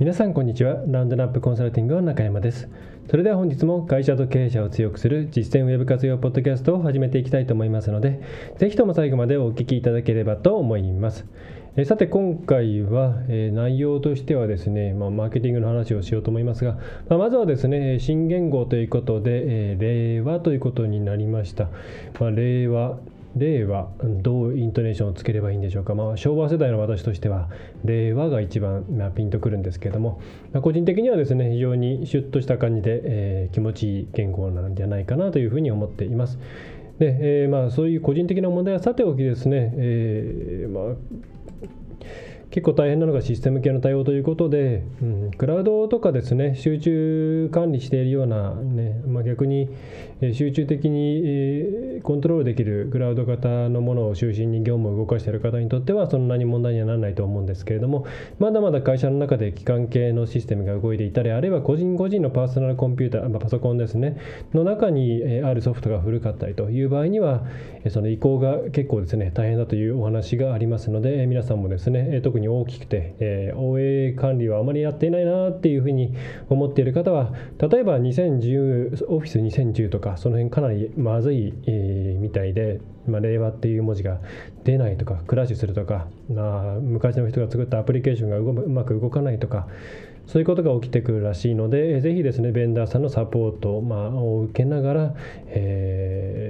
皆さんこんにちは。ラウンドナップコンサルティングの中山です。それでは本日も会社と経営者を強くする実践ウェブ活用ポッドキャストを始めていきたいと思いますのでぜひとも最後までお聞きいただければと思います。えさて今回は、え内容としてはですね、まあ、マーケティングの話をしようと思いますが、まあ、まずはですね新言語ということで、え令和ということになりました、まあ、令和令和どうイントネーションをつければいいんでしょうか、まあ、昭和世代の私としては令和が一番、まあ、ピンとくるんですけれども、まあ、個人的にはですね非常にシュッとした感じで、えー、気持ちいい言語なんじゃないかなというふうに思っています。で、えー、まあ、そういう個人的な問題はさておきですね、えー、まあ結構大変なのがシステム系の対応ということで、うん、クラウドとかですね集中管理しているような、ねまあ、逆に集中的にコントロールできるクラウド型のものを中心に業務を動かしている方にとってはそんなに問題にはならないと思うんですけれどもまだまだ会社の中で機関系のシステムが動いていたりあるいは個人個人のパーソナルコンピューター、まあ、パソコンですねの中にあるソフトが古かったりという場合にはその移行が結構ですね大変だというお話がありますので皆さんもですね特にに大きくて、えー、OA 管理はあまりやっていないなっていうふうに思っている方は例えば2010オフィス2010とかその辺かなりまずい、えー、みたいで、まあ、令和っていう文字が出ないとかクラッシュするとか、まあ、昔の人が作ったアプリケーションがうまく動かないとかそういうことが起きてくるらしいので、ぜひですね、ベンダーさんのサポート、まあ、を受けながら、えー、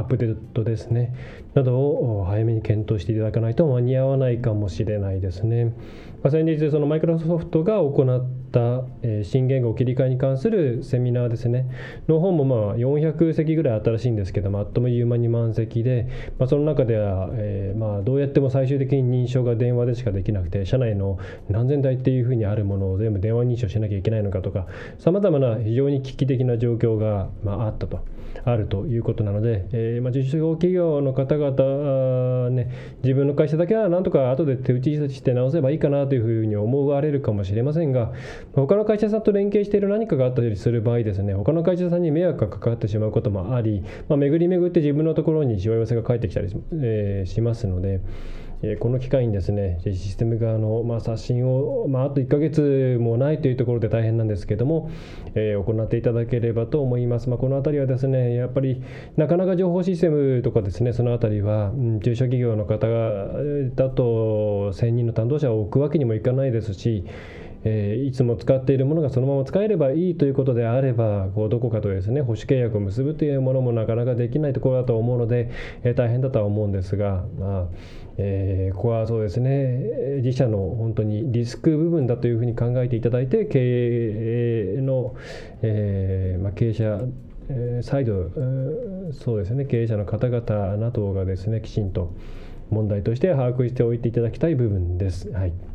アップデートですね、などを早めに検討していただかないと間に合わないかもしれないですね。まあ、先日、そのマイクロソフトが行った、え、新言語切り替えに関するセミナーですね、の方もまあ400席ぐらい新しいんですけども、あっという間に満席で、まあ、その中では、えー、まあどうやっても最終的に認証が電話でしかできなくて、社内の何千台っていうふうにあるものを全全部電話認証しなきゃいけないのかとかさまざまな非常に危機的な状況が、まあ、あったとあるということなので、えーまあ、受賞企業の方々、ね、自分の会社だけはなんとか後で手打ちして直せばいいかなというふうに思われるかもしれませんが他の会社さんと連携している何かがあったりする場合ですね他の会社さんに迷惑がかかってしまうこともあり、まあ、巡り巡って自分のところにしわ寄せが返ってきたりし,、えー、しますので。えこの機会にですねシステム側の、まあ、刷新を、まあ、あと1ヶ月もないというところで大変なんですけども、えー、行っていただければと思います、まあ、この辺りはですねやっぱりなかなか情報システムとかですねその辺りは、うん、中小企業の方だと1000人の担当者を置くわけにもいかないですしえー、いつも使っているものがそのまま使えればいいということであればこうどこかとですね保守契約を結ぶというものもなかなかできないところだと思うので、えー、大変だとは思うんですが、まあえー、ここはそうですね自社の本当にリスク部分だというふうに考えていただいて経営の、えーまあ、経営者再度そうですね経営者の方々などがですねきちんと問題として把握しておいていただきたい部分です。はい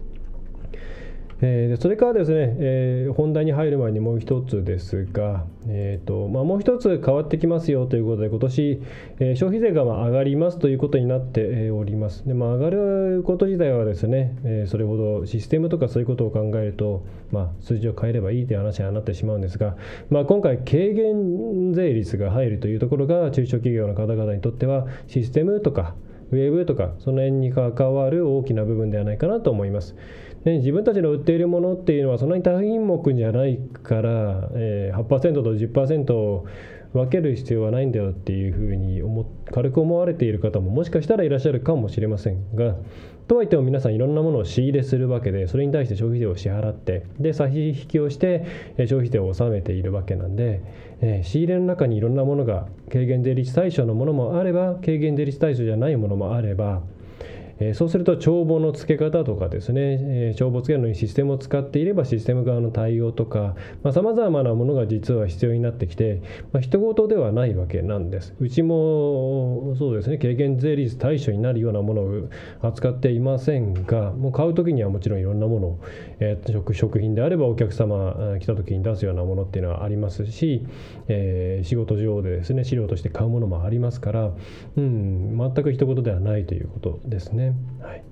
えー、それからですね、えー、本題に入る前にもう一つですが、えーとまあ、もう一つ変わってきますよということで、今年、えー、消費税がまあ上がりますということになっております。でまあ、上がること自体はですね、え、それほどシステムとかそういうことを考えると、まあ、数字を変えればいいという話にはなってしまうんですが、まあ、今回、軽減税率が入るというところが、中小企業の方々にとっては、システムとか、ウェブとか、その辺に関わる大きな部分ではないかなと思います。で、自分たちの売っているものっていうのはそんなに多品目じゃないから、えー、8%と10%を分ける必要はないんだよっていうふうに思軽く思われている方ももしかしたらいらっしゃるかもしれませんがとはいっても皆さんいろんなものを仕入れするわけでそれに対して消費税を支払ってで差し引きをして消費税を納めているわけなんで、えー、仕入れの中にいろんなものが軽減税率対象のものもあれば軽減税率対象じゃないものもあればえそうすると帳簿の付け方とかですね、え帳簿付けるのにシステムを使っていればシステム側の対応とかさまざ、まなものが実は必要になってきて、まあ、人事ではないわけなんですうちもそうですね軽減税率対象になるようなものを扱っていませんがもう買う時にはもちろんいろんなものを、えー、食食品であればお客様来た時に出すようなものっていうのはありますし、えー、仕事上でですね資料として買うものもありますから、うん、全く一言ではないということですね。はい。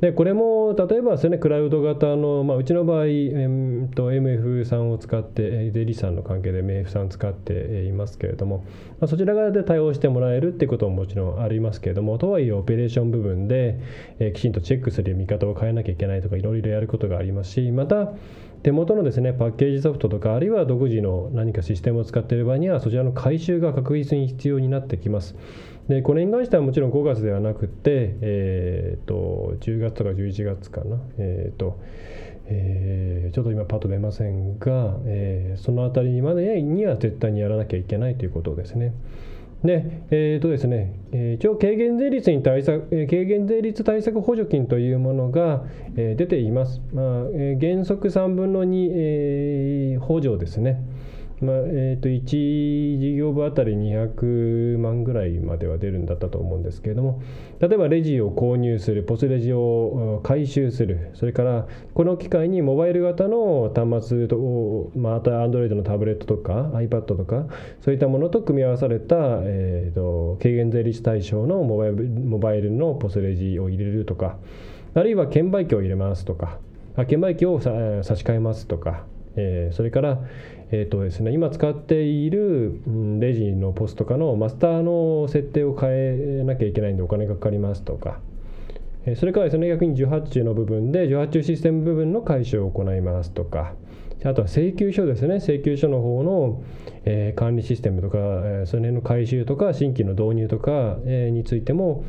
でこれも例えばですねクラウド型の、まあ、うちの場合、えー、と MF さんを使って税理士さんの関係で MF さん使っていますけれども、まあ、そちら側で対応してもらえるっていうことももちろんありますけれどもとはいえオペレーション部分で、えー、きちんとチェックする見方を変えなきゃいけないとかいろいろやることがありますしまた手元のですねパッケージソフトとかあるいは独自の何かシステムを使っている場合にはそちらの回収が確実に必要になってきます。でこれに関してはもちろん5月ではなくて、えーと、10月とか11月かな、えーとえー、ちょっと今パッと出ませんが、えー、その辺りまでには絶対にやらなきゃいけないということですね。で、えーとですね、一応軽減税率に対策、軽減税率対策補助金というものが出ています。まあ、原則3分の2、えー、補助ですね。まあえー、と1事業部あたり200万ぐらいまでは出るんだったと思うんですけれども例えばレジを購入するポスレジを回収するそれからこの機会にモバイル型の端末とまた Android のタブレットとか iPad とかそういったものと組み合わされた、えーと、軽減税率対象のモバイルモバイルのポスレジを入れるとかあるいは券売機を入れますとか券売機を差し替えますとかえ、それから、えーとですね、今使っているレジのポスとかのマスターの設定を変えなきゃいけないんでお金がかかりますとか、えそれからですね逆に受発注の部分で受発注システム部分の回収を行いますとか。あとは請求書ですね。請求書の方の、え、管理システムとか、その辺の回収とか新規の導入とか、え、についても、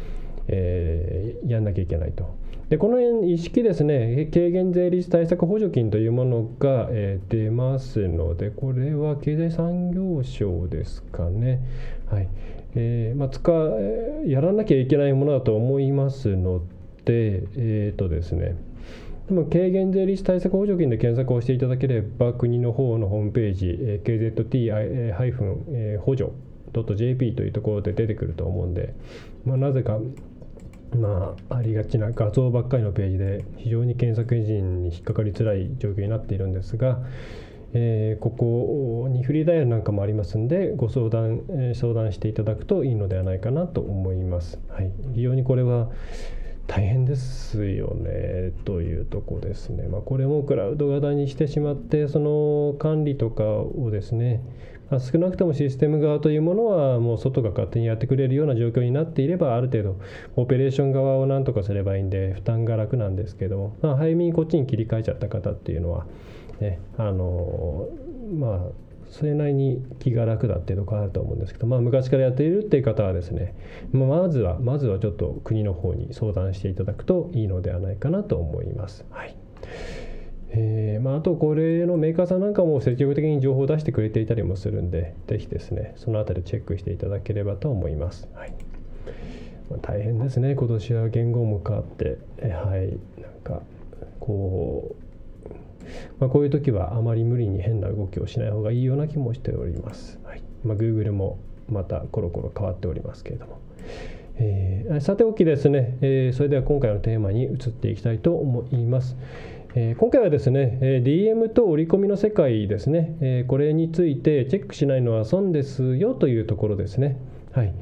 え、やんなきゃいけないと。でこの辺一式ですね軽減税率対策補助金というものが、えー、出ますのでこれは経済産業省ですかね。はい。えーまあ、使やらなきゃいけないものだと思いますのでえっ、ー、とですね。でも軽減税率対策補助金で検索をしていただければ国の方のホームページ、えー、KZT- 補助 .jp というところで出てくると思うんで、まあ、なぜかまあ、ありがちな画像ばっかりのページで非常に検索エンジンに引っかかりづらい状況になっているんですが、えー、ここにフリーダイヤルなんかもありますんでご相談、えー、相談していただくといいのではないかなと思います。はい、非常にこれは大変ですよねというとこですね。まあ、これもクラウド型にしてしまってその管理とかをですねま少なくともシステム側というものはもう外が勝手にやってくれるような状況になっていればある程度オペレーション側を何とかすればいいんで負担が楽なんですけども、まあ、早めにこっちに切り替えちゃった方っていうのは、ね、あのまあそれなりに気が楽だっていうところあると思うんですけど、まあ、昔からやっているっていう方はですね、ま、まずはまずはちょっと国の方に相談していただくといいのではないかなと思います。はい。えーまあ、あとこれのメーカーさんなんかも積極的に情報を出してくれていたりもするんでぜひですねそのあたりチェックしていただければと思います、はい。ま、大変ですね今年は言語も変わって、えはい。なんかこう、まあ、こういう時はあまり無理に変な動きをしない方がいいような気もしております、はい。まあ、Google もまたコロコロ変わっておりますけれども。えー、さておきですね、えー、それでは今回のテーマに移っていきたいと思います。え今回はですね、え DM と折り込みの世界ですね、えこれについてチェックしないのは損ですよというところですね。はい。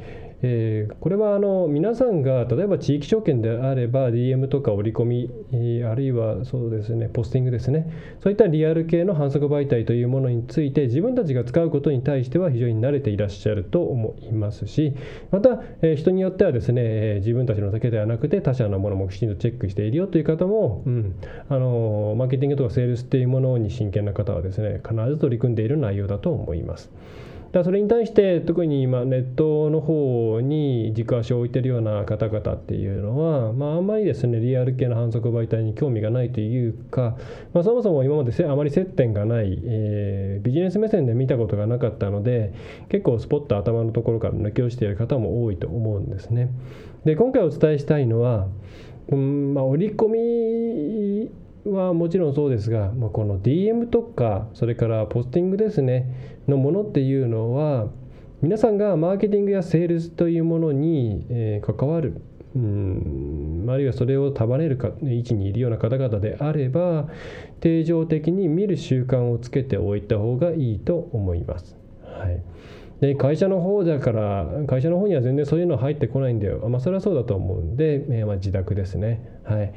えー、これはあの皆さんが例えば地域証券であれば DM とか折り込み、えー、あるいはそうですねポスティングですねそういったリアル系の反則媒体というものについて自分たちが使うことに対しては非常に慣れていらっしゃると思いますしまた、えー、人によってはですね、え自分たちのだけではなくて他社のものもきちんとチェックしているよという方も、うん、あのマーケティングとかセールスっていうものに真剣な方はですね必ず取り組んでいる内容だと思います。だそれに対して特に今ネットの方に軸足を置いてるような方々っていうのは、まあ、あんまりですねリアル系の反則媒体に興味がないというか、まあ、そもそも今まであまり接点がない、えー、ビジネス目線で見たことがなかったので結構スポッと頭のところから抜け落ちている方も多いと思うんですね。で今回お伝えしたいのは、うんまあ、織り込みはもちろんそうですが、まあ、この DM とかそれからポスティングですねのものっていうのは皆さんがマーケティングやセールスというものに、え、関わるうんあるいはそれを束ねるか位置にいるような方々であれば定常的に見る習慣をつけておいた方がいいと思います。はい。で会社の方だから会社の方には全然そういうの入ってこないんだよ、まあ、それはそうだと思うんで、えー、まあ、自宅ですね。はい。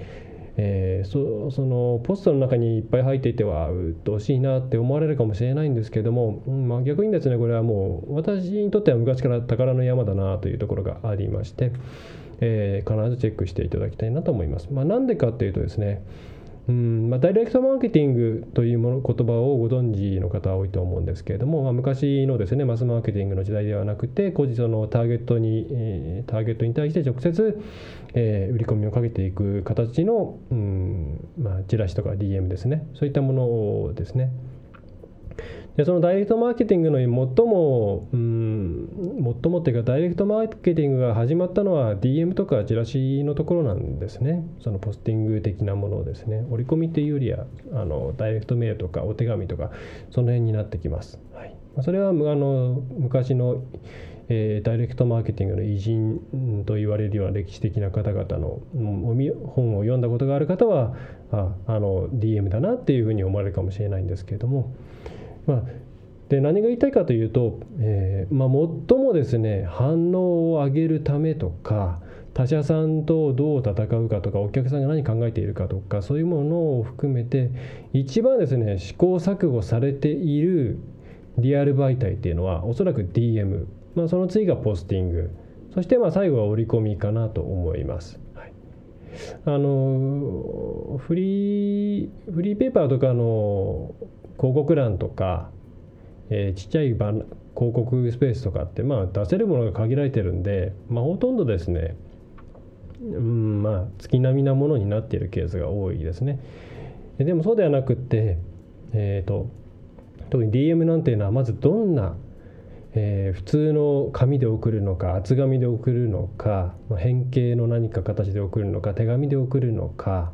えー、そそのポストの中にいっぱい入っていてはうっとうしいなって思われるかもしれないんですけども、まあ、逆にですねこれはもう私にとっては昔から宝の山だなというところがありまして、えー、必ずチェックしていただきたいなと思います。まあ、なんでかっていうとですねうんまあ、ダイレクトマーケティングというもの言葉をご存知の方は多いと思うんですけれども、まあ、昔のですねマスマーケティングの時代ではなくて個人のターゲットに、えー、ターゲットに対して直接、えー、売り込みをかけていく形の、うんまあ、チラシとか DM ですねそういったものですね。でそのダイレクトマーケティングの最も、うん、最もっていうかダイレクトマーケティングが始まったのは DM とかチラシのところなんですね。そのポスティング的なものをですね。折り込みっていうよりはあのダイレクトメールとかお手紙とかその辺になってきます、はい、それはあの昔のえー、ダイレクトマーケティングの偉人と言われるような歴史的な方々の本を読んだことがある方はああの DM だなっていうふうに思われるかもしれないんですけれども。まあ、で何が言いたいかというと、えーまあ、最もですね反応を上げるためとか他社さんとどう戦うかとかお客さんが何考えているかとかそういうものを含めて一番ですね試行錯誤されているリアル媒体っていうのはおそらく DM、まあ、その次がポスティングそしてまあ最後は折り込みかなと思います。あのフリーフリーペーパーとかの広告欄とか、えー、ちっちゃい広告スペースとかって、まあ、出せるものが限られてるんで、まあ、ほとんどですね、うんまあ、月並みなものになっているケースが多いですね。でもそうではなくって、えーと、特に DM なんていうのはまずどんな、えー、普通の紙で送るのか厚紙で送るのか変形の何か形で送るのか手紙で送るのか、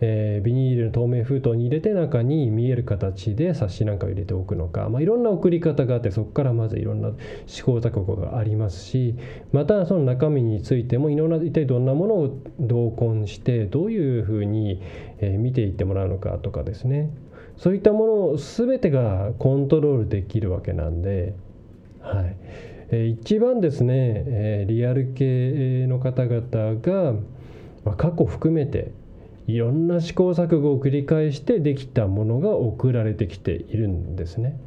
えー、ビニールの透明封筒に入れて中に見える形で冊子なんかを入れておくのか、まあ、いろんな送り方があってそこからまずいろんな試行錯誤がありますしまたその中身についてもいろんな一体どんなものを同梱してどういうふうに、見ていってもらうのかとかですね。そういったものを全てがコントロールできるわけなんで、はい。え一番ですね、えリアル系の方々が、ま過去含めていろんな試行錯誤を繰り返してできたものが送られてきているんですね。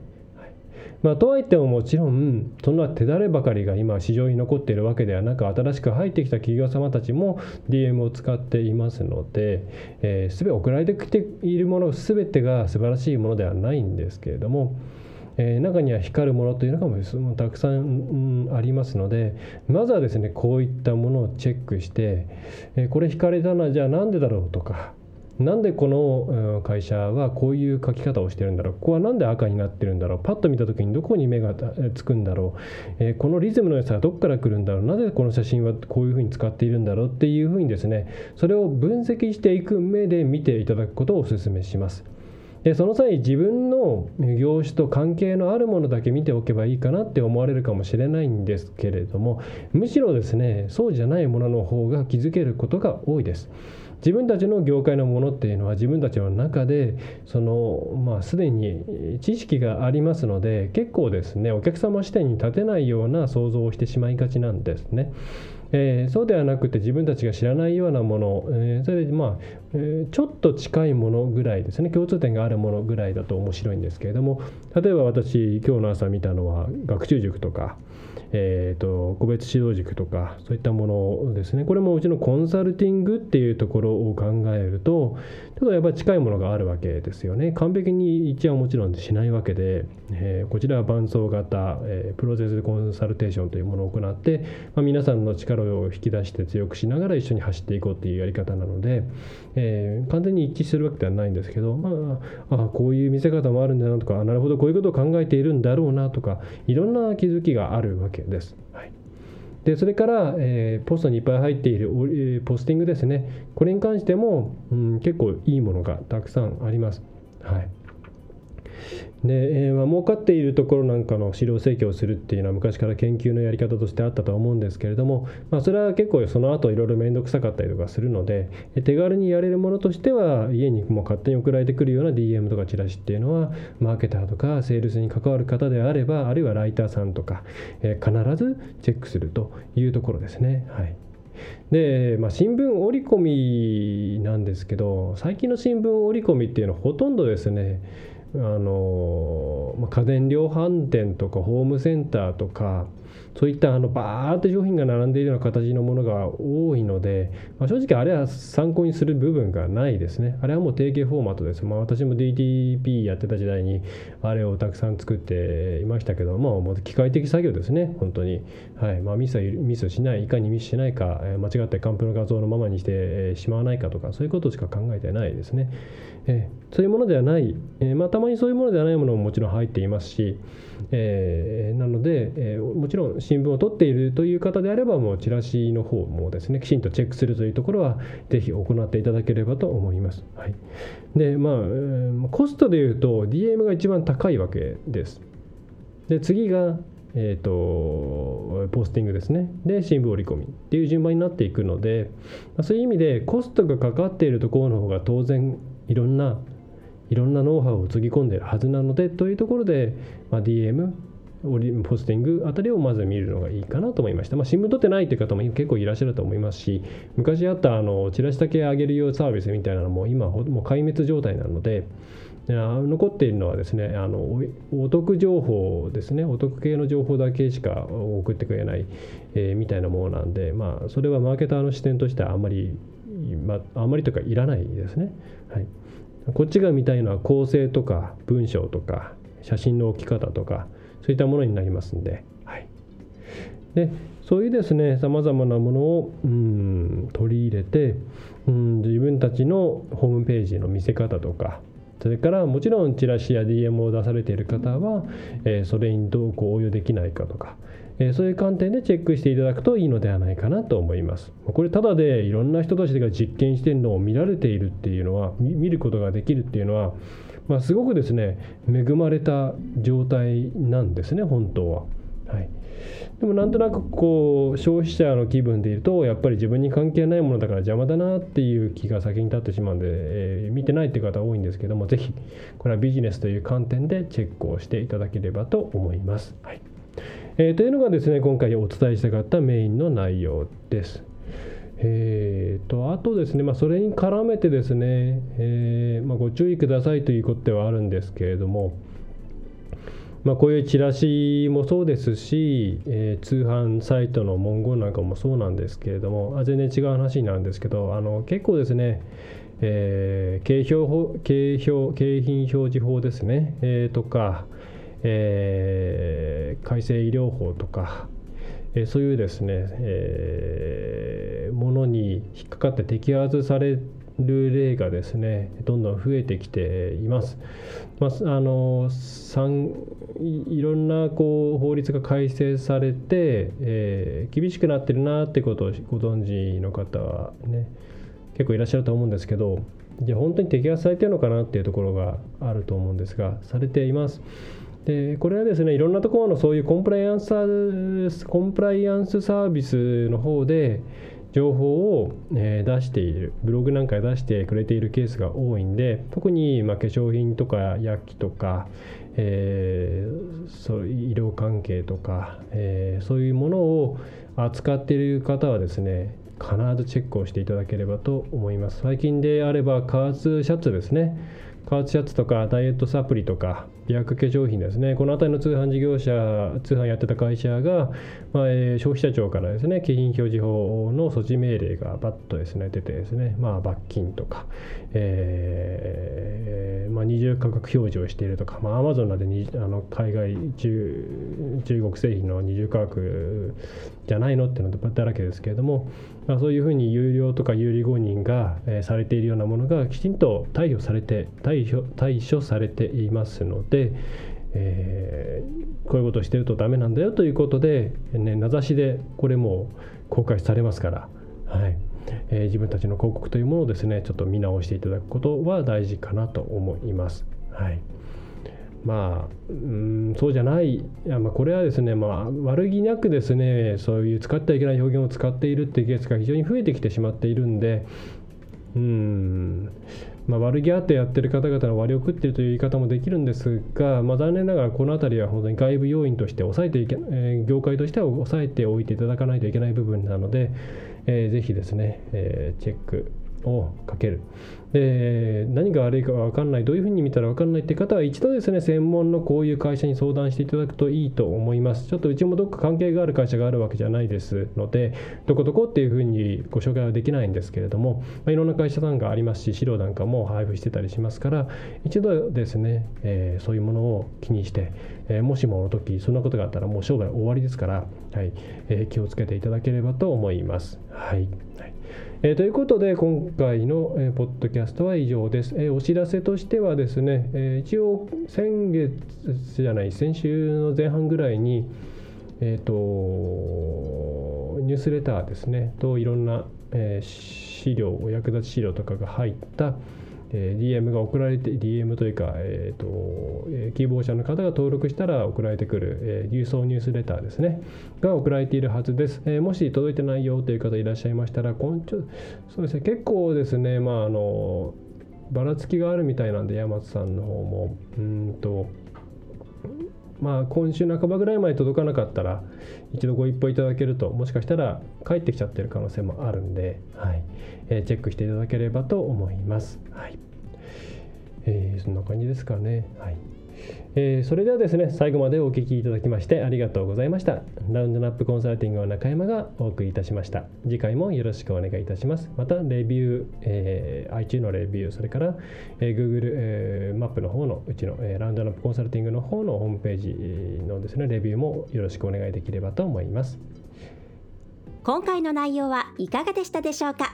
まあ、とはいってももちろんそんな手だればかりが今市場に残っているわけではなく新しく入ってきた企業様たちも DM を使っていますので、えー、全て送られてきているもの全てが素晴らしいものではないんですけれどもえー、中には光るものというのがたくさん、うん、ありますのでまずはですねこういったものをチェックして、えー、これ光れたのはじゃあなんでだろうとかなんでこの会社はこういう書き方をしてるんだろうここは何で赤になってるんだろうパッと見た時にどこに目がつくんだろう、えー、このリズムの良さはどこから来るんだろうなぜこの写真はこういうふうに使っているんだろうっていうふうにですねそれを分析していく目で見ていただくことをお勧めします。でその際自分の業種と関係のあるものだけ見ておけばいいかなって思われるかもしれないんですけれどもむしろですねそうじゃないものの方が気づけることが多いです。自分たちの業界のものっていうのは自分たちの中でそのまあすでに知識がありますので結構ですねお客様視点に立てないような想像をしてしまいがちなんですね。えー、そうではなくて自分たちが知らないようなもの、えー、それでまあ、え、ちょっと近いものぐらいですね。共通点があるものぐらいだと面白いんですけれども例えば私今日の朝見たのは学習塾とか、えーと、個別指導塾とかそういったものですね。これもうちのコンサルティングっていうところを考えるとちょっとやっぱり近いものがあるわけですよね。完璧に一致はもちろんしないわけで、えー、こちらは伴走型、えー、プロセスコンサルテーションというものを行って、まあ、皆さんの力を引き出して強くしながら一緒に走っていこうっていうやり方なので、え、え完全に一致してるわけではないんですけど、まあ、あこういう見せ方もあるんだなとかなるほどこういうことを考えているんだろうなとかいろんな気づきがあるわけです。はいでそれから、えー、ポストにいっぱい入っている、えー、ポスティングですねこれに関しても、うん、結構いいものがたくさんあります。はいで、えーまあ、儲かっているところなんかの資料請求をするっていうのは昔から研究のやり方としてあったとは思うんですけれども、まあ、それは結構その後いろいろ面倒くさかったりとかするので手軽にやれるものとしては家にも勝手に送られてくるような DM とかチラシっていうのはマーケターとかセールスに関わる方であればあるいはライターさんとか、えー、必ずチェックするというところですね。はいで、まあ、新聞折り込みなんですけど最近の新聞折り込みっていうのはほとんどですねあのまあ家電量販店とかホームセンターとかそういったあのバーって商品が並んでいるような形のものが多いので、まあ、正直あれは参考にする部分がないですね。あれはもう定型フォーマットです。まあ、私も DTP やってた時代にあれをたくさん作っていましたけど、まあ、もう機械的作業ですね、本当に。はいまあ、ミスミスしない、いかにミスしないか、間違ってカンプの画像のままにしてしまわないかとか、そういうことしか考えてないですね。えそういうものではない、えまあ、たまにそういうものではないものももちろん入っていますし、え、なので、え、もちろん新聞を取っているという方であればもうチラシの方もですねきちんとチェックするというところはぜひ行っていただければと思います。はい、でまあコストでいうと DM が一番高いわけです。で次がえーと、ポスティングですねで新聞折り込みっていう順番になっていくのでそういう意味でコストがかかっているところの方が当然いろんないろんなノウハウをつぎ込んでいるはずなのでというところで、まあ、DM ポスティングあたりをまず見るのがいいかなと思いました、まあ、新聞取ってないという方も結構いらっしゃると思いますし昔あったあのチラシだけ上げるようサービスみたいなのも今もう壊滅状態なので残っているのはですねあのお得情報ですね。お得系の情報だけしか送ってくれない、えー、みたいなものなんでまあそれはマーケターの視点としてはあんまり、まあ、まりというかいらないですね。はい。こっちが見たいのは構成とか文章とか写真の置き方とかそういったものになりますんで,、はい、でそういうですねさまざまなものをうん取り入れてうん自分たちのホームページの見せ方とかそれからもちろんチラシや DM を出されている方は、えー、それにどうこう応用できないかとか、え、そういう観点でチェックしていただくといいのではないかなと思います。これただでいろんな人たちが実験してるのを見られているっていうのは見ることができるっていうのは、まあ、すごくですね恵まれた状態なんですね本当は。はいでもなんとなくこう消費者の気分でいるとやっぱり自分に関係ないものだから邪魔だなっていう気が先に立ってしまうんで、えー、見てないっていう方多いんですけども是非これはビジネスという観点でチェックをしていただければと思います。はいえー、というのがですね今回お伝えしたかったメインの内容です。えーと、あとですね、まあ、それに絡めてですね、えーまあ、ご注意くださいということではあるんですけれども、まあ、こういうチラシもそうですし、えー、通販サイトの文言なんかもそうなんですけれどもあ全然違う話になるんですけどあの結構ですね、えー、景品景品景品表示法ですね、えー、とか、えー、改正医療法とか、えー、そういうですね、えー、ものに引っかかって摘発される例がですねどんどん増えてきています。まあ、あのいろんなこう法律が改正されて、えー、厳しくなってるなってことをご存知の方はね結構いらっしゃると思うんですけどじゃあ本当に摘発されてるのかなっていうところがあると思うんですがされています。でこれはですねいろんなところのそういうコンプライアンスコンプライアンスサービスの方で情報を、出しているブログなんかで出してくれているケースが多いんで特にま化粧品とか薬器とか、えー、そう医療関係とか、えー、そういうものを扱っている方はですね必ずチェックをしていただければと思います。最近であれば加圧シャツですね。加圧シャツとかダイエットサプリとか美薬化粧品ですね。この辺りの通販事業者通販やってた会社が、まあえー、消費者庁からですね景品表示法の措置命令がバッとですね出てですね、まあ、罰金とか、えーまあ、二重価格表示をしているとか、まあ、アマゾンなどにあの海外中中国製品の二重価格じゃないのっていうのだらけですけれども、まあ、そういうふうに有料とか有利誤認が、えー、されているようなものがきちんと対処されて対処対処されていますので、えー、こういうことをしてるとダメなんだよということで、ね、名指しでこれも公開されますから、はいえー、自分たちの広告というものをですねちょっと見直していただくことは大事かなと思います。はいまあ、うんそうじゃない。いや、まあ、これはですね、まあ、悪気なくですねそういう使ってはいけない表現を使っているっていうケースが非常に増えてきてしまっているんでうんまあ、悪気あってやってる方々の割を食っているという言い方もできるんですが、まあ、残念ながらこの辺りは本当に外部要因として抑えていけ、えー、業界としては抑えておいていただかないといけない部分なので、えー、ぜひですね、えー、チェックをかける。で何が悪いか分かんないどういうふうに見たら分かんないって方は一度ですね専門のこういう会社に相談していただくといいと思いますちょっとうちもどっか関係がある会社があるわけじゃないですのでどこどこっていうふうにご紹介はできないんですけれども、まあ、いろんな会社さんがありますし資料なんかも配布してたりしますから一度ですね、えー、そういうものを気にして、えー、もしもの時そんなことがあったらもう商売終わりですから、はいえー、気をつけていただければと思います。はい、はいえー、ということで今回の、えー、ポッドキャストは以上です、えー、お知らせとしてはですね、え一応先月じゃない先週の前半ぐらいにえっ、とニュースレターですねといろんな、え資料お役立ち資料とかが入ったえー、DM が送られて DM というか、えーとえー、希望者の方が登録したら送られてくる、えー、郵送ニュースレターですね。が送られているはずです、えー、もし届いてないよという方いらっしゃいましたら今ちょそうですね。結構ですねまああのばらつきがあるみたいなんで山津さんの方も。うんとまあ今週半ばぐらいまで届かなかったら一度ご一報いただけるともしかしたら帰ってきちゃってる可能性もあるんで、はい。えー、チェックしていただければと思います。はい。えー、そんな感じですかね。はい。えー、それではですね最後までお聞きいただきましてありがとうございました。ラウンドナップコンサルティングの中山がお送りいたしました。次回もよろしくお願いいたします。またレビュー、えー、IT のレビューそれから、えー、Google、えー、マップの方のうちの、え、ラウンドナップコンサルティングの方のホームページのですねレビューもよろしくお願いできればと思います今回の内容はいかがでしたでしょうか？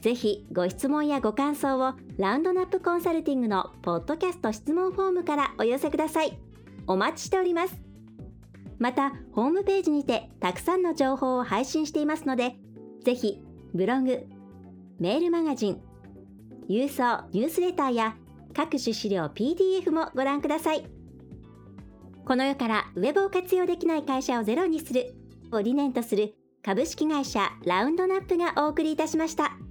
ぜひご質問やご感想をラウンドナップコンサルティングのポッドキャスト質問フォームからお寄せください。お待ちしております。また、ホームページにてたくさんの情報を配信していますので、ぜひブログ、メールマガジン、郵送ニュースレターや各種資料 PDF もご覧ください。この世からウェブを活用できない会社をゼロにするを理念とする株式会社ラウンドナップがお送りいたしました。